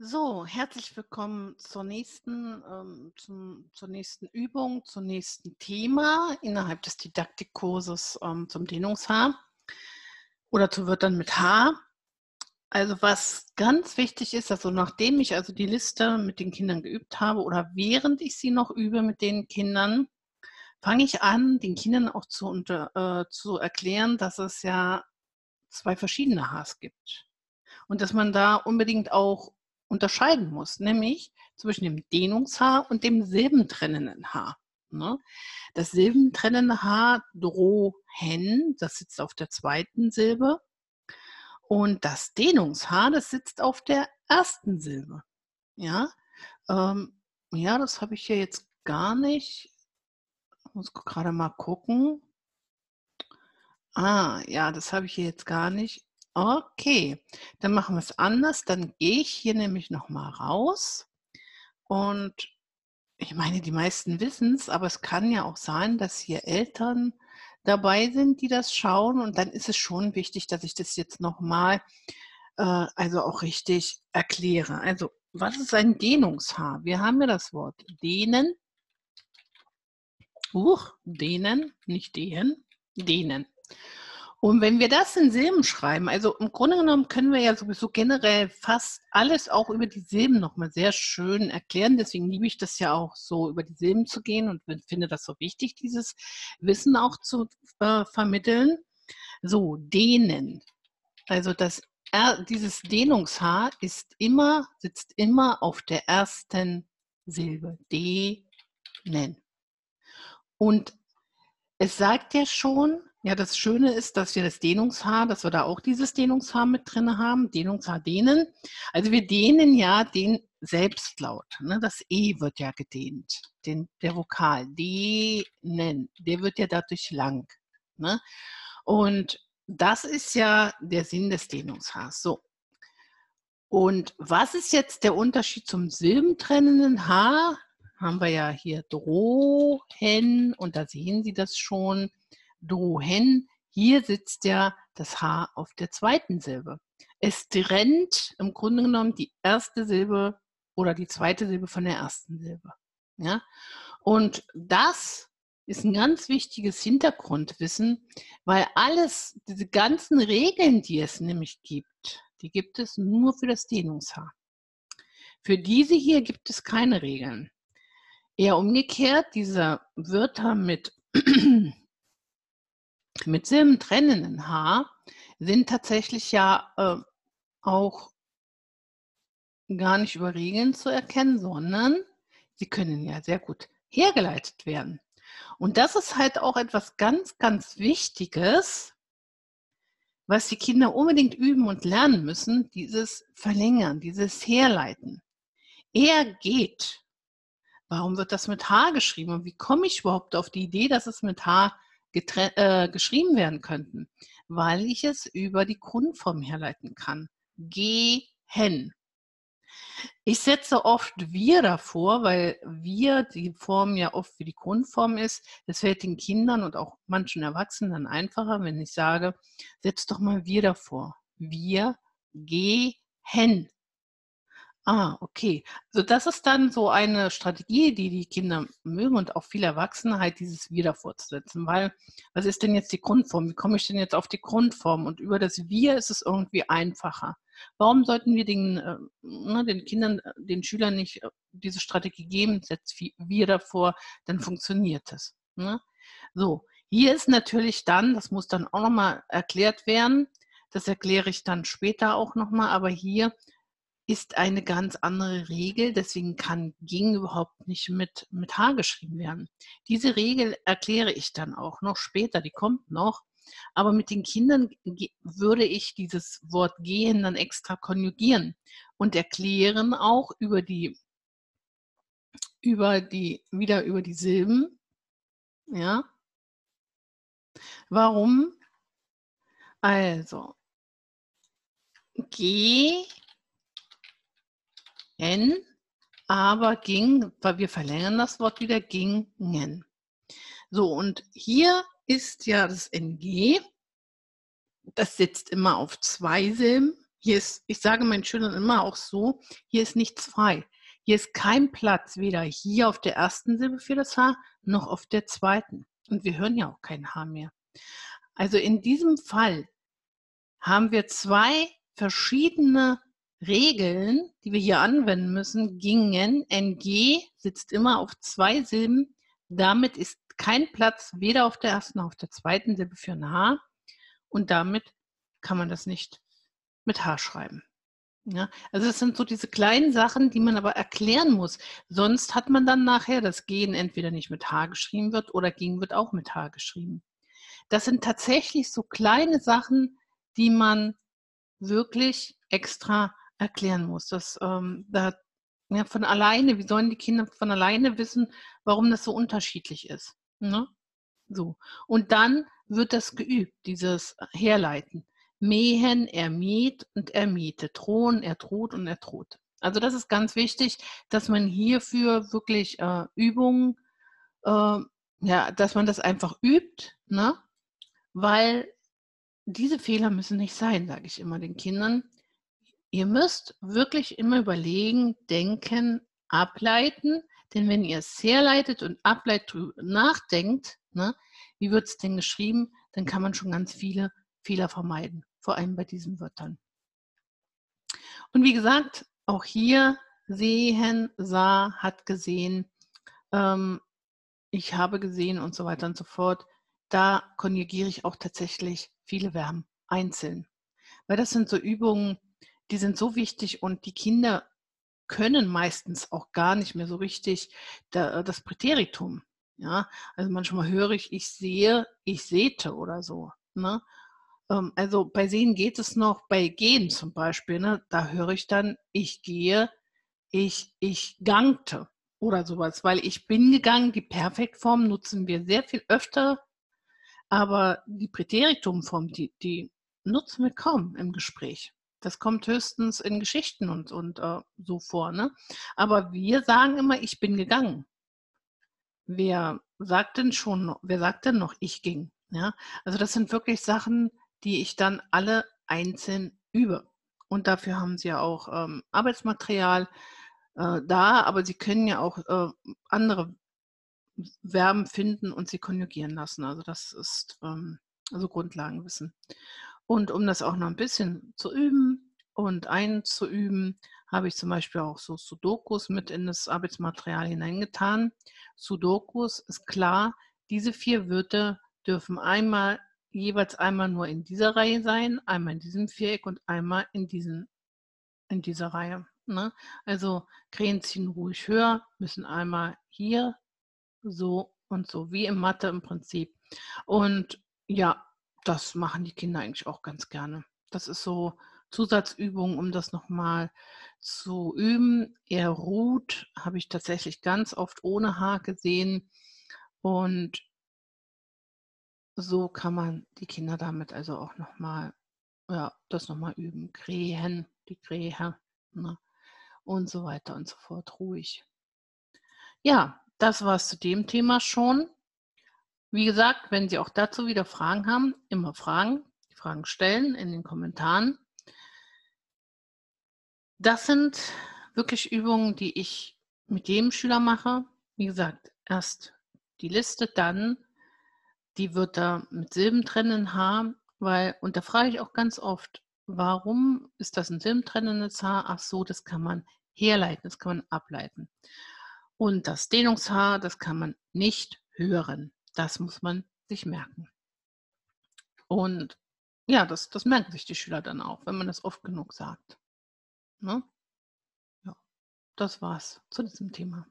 So, herzlich willkommen zur nächsten, ähm, zum, zur nächsten Übung, zum nächsten Thema innerhalb des Didaktikkurses ähm, zum Dehnungshaar oder zu Wörtern mit Haar. Also was ganz wichtig ist, also nachdem ich also die Liste mit den Kindern geübt habe oder während ich sie noch übe mit den Kindern, fange ich an, den Kindern auch zu, unter, äh, zu erklären, dass es ja zwei verschiedene Haars gibt. Und dass man da unbedingt auch unterscheiden muss, nämlich zwischen dem Dehnungshaar und dem silbentrennenden Haar. Ne? Das silbentrennende Haar Drohen, das sitzt auf der zweiten Silbe. Und das Dehnungshaar, das sitzt auf der ersten Silbe. Ja, ähm, ja das habe ich hier jetzt gar nicht. Ich muss gerade mal gucken. Ah, ja, das habe ich hier jetzt gar nicht. Okay, dann machen wir es anders. Dann gehe ich hier nämlich noch mal raus und ich meine, die meisten wissen es, aber es kann ja auch sein, dass hier Eltern dabei sind, die das schauen und dann ist es schon wichtig, dass ich das jetzt noch mal äh, also auch richtig erkläre. Also, was ist ein Dehnungshaar? Wir haben ja das Wort dehnen. Huch, dehnen, nicht dehnen, dehnen. Und wenn wir das in Silben schreiben, also im Grunde genommen können wir ja sowieso generell fast alles auch über die Silben nochmal sehr schön erklären. Deswegen liebe ich das ja auch so, über die Silben zu gehen und finde das so wichtig, dieses Wissen auch zu äh, vermitteln. So, dehnen. Also das, dieses Dehnungshaar ist immer, sitzt immer auf der ersten Silbe. Dehnen. Und es sagt ja schon, ja, das Schöne ist, dass wir das Dehnungshaar, dass wir da auch dieses Dehnungshaar mit drin haben, Dehnungshaar dehnen. Also wir dehnen ja den Selbstlaut. Ne? Das E wird ja gedehnt, den, der Vokal, dehnen, der wird ja dadurch lang. Ne? Und das ist ja der Sinn des Dehnungshaars. So. Und was ist jetzt der Unterschied zum silbentrennenden Haar? Haben wir ja hier Drohen und da sehen Sie das schon Drohen. Hier sitzt ja das H auf der zweiten Silbe. Es trennt im Grunde genommen die erste Silbe oder die zweite Silbe von der ersten Silbe. Ja? Und das ist ein ganz wichtiges Hintergrundwissen, weil alles, diese ganzen Regeln, die es nämlich gibt, die gibt es nur für das Dehnungshaar. Für diese hier gibt es keine Regeln. Eher umgekehrt, diese Wörter mit mit silbentrennenden Haar sind tatsächlich ja äh, auch gar nicht über Regeln zu erkennen, sondern sie können ja sehr gut hergeleitet werden. Und das ist halt auch etwas ganz, ganz Wichtiges, was die Kinder unbedingt üben und lernen müssen, dieses Verlängern, dieses Herleiten. Er geht. Warum wird das mit H geschrieben? Und wie komme ich überhaupt auf die Idee, dass es mit H äh, geschrieben werden könnten, weil ich es über die Grundform herleiten kann. Gehen. Ich setze oft wir davor, weil wir die Form ja oft für die Grundform ist. Es fällt den Kindern und auch manchen Erwachsenen einfacher, wenn ich sage, setz doch mal wir davor. Wir gehen. Ah, okay. Also das ist dann so eine Strategie, die die Kinder mögen und auch viele Erwachsene halt dieses wieder fortzusetzen. Weil, was ist denn jetzt die Grundform? Wie komme ich denn jetzt auf die Grundform? Und über das Wir ist es irgendwie einfacher. Warum sollten wir den, äh, ne, den Kindern, äh, den Schülern nicht äh, diese Strategie geben? Setzt wir davor, dann funktioniert es. Ne? So, hier ist natürlich dann, das muss dann auch nochmal erklärt werden, das erkläre ich dann später auch nochmal, aber hier ist eine ganz andere Regel. Deswegen kann ging überhaupt nicht mit, mit H geschrieben werden. Diese Regel erkläre ich dann auch noch später, die kommt noch. Aber mit den Kindern würde ich dieses Wort gehen dann extra konjugieren und erklären auch über die, über die, wieder über die Silben. Ja. Warum? Also, G N, aber ging, weil wir verlängern das Wort wieder, gingen. So, und hier ist ja das NG, das sitzt immer auf zwei Silben, hier ist, ich sage meinen Schülern immer auch so, hier ist nichts frei. Hier ist kein Platz, weder hier auf der ersten Silbe für das H noch auf der zweiten. Und wir hören ja auch kein H mehr. Also in diesem Fall haben wir zwei verschiedene Regeln, die wir hier anwenden müssen, gingen. NG sitzt immer auf zwei Silben. Damit ist kein Platz weder auf der ersten noch auf der zweiten Silbe für ein H. Und damit kann man das nicht mit H schreiben. Ja, also es sind so diese kleinen Sachen, die man aber erklären muss. Sonst hat man dann nachher, dass Gehen entweder nicht mit H geschrieben wird oder Ging wird auch mit H geschrieben. Das sind tatsächlich so kleine Sachen, die man wirklich extra erklären muss. Das, ähm, da, ja, von alleine, wie sollen die Kinder von alleine wissen, warum das so unterschiedlich ist? Ne? So. Und dann wird das geübt, dieses Herleiten. Mähen, er mäht und er mähte. Drohen, er droht und er droht. Also das ist ganz wichtig, dass man hierfür wirklich äh, Übungen, äh, ja, dass man das einfach übt, ne? weil diese Fehler müssen nicht sein, sage ich immer den Kindern. Ihr müsst wirklich immer überlegen, denken, ableiten, denn wenn ihr es herleitet und ableitet, nachdenkt, ne, wie wird es denn geschrieben, dann kann man schon ganz viele Fehler vermeiden, vor allem bei diesen Wörtern. Und wie gesagt, auch hier sehen, sah, hat gesehen, ähm, ich habe gesehen und so weiter und so fort. Da konjugiere ich auch tatsächlich viele Verben einzeln. Weil das sind so Übungen, die sind so wichtig und die Kinder können meistens auch gar nicht mehr so richtig das Präteritum. Ja, also manchmal höre ich, ich sehe, ich sehte oder so. Ne? Ähm, also bei Sehen geht es noch, bei Gehen zum Beispiel, ne, da höre ich dann, ich gehe, ich, ich gangte oder sowas, weil ich bin gegangen, die Perfektform nutzen wir sehr viel öfter, aber die Präteritumform, die, die nutzen wir kaum im Gespräch. Das kommt höchstens in Geschichten und, und äh, so vor. Ne? Aber wir sagen immer, ich bin gegangen. Wer sagt denn schon, wer sagt denn noch, ich ging? Ja? Also das sind wirklich Sachen, die ich dann alle einzeln übe. Und dafür haben Sie ja auch ähm, Arbeitsmaterial äh, da, aber Sie können ja auch äh, andere Verben finden und sie konjugieren lassen. Also das ist ähm, also Grundlagenwissen. Und um das auch noch ein bisschen zu üben und einzuüben, habe ich zum Beispiel auch so Sudokus mit in das Arbeitsmaterial hineingetan. Sudokus ist klar, diese vier Wörter dürfen einmal jeweils einmal nur in dieser Reihe sein, einmal in diesem Viereck und einmal in, diesen, in dieser Reihe. Ne? Also Krähen ziehen ruhig höher, müssen einmal hier, so und so, wie im Mathe im Prinzip. Und ja, das machen die Kinder eigentlich auch ganz gerne. Das ist so Zusatzübung, um das nochmal zu üben. Er ruht, habe ich tatsächlich ganz oft ohne Haar gesehen. Und so kann man die Kinder damit also auch nochmal, ja, das nochmal üben. Krähen, die Krähe, ne? und so weiter und so fort, ruhig. Ja, das war es zu dem Thema schon. Wie gesagt, wenn Sie auch dazu wieder Fragen haben, immer Fragen, Fragen stellen in den Kommentaren. Das sind wirklich Übungen, die ich mit jedem Schüler mache. Wie gesagt, erst die Liste, dann die Wörter mit silbentrennenden H, weil, und da frage ich auch ganz oft, warum ist das ein silbentrennendes H? Ach so, das kann man herleiten, das kann man ableiten. Und das Dehnungshaar, das kann man nicht hören. Das muss man sich merken. Und ja, das, das merken sich die Schüler dann auch, wenn man das oft genug sagt. Ne? Ja, das war's zu diesem Thema.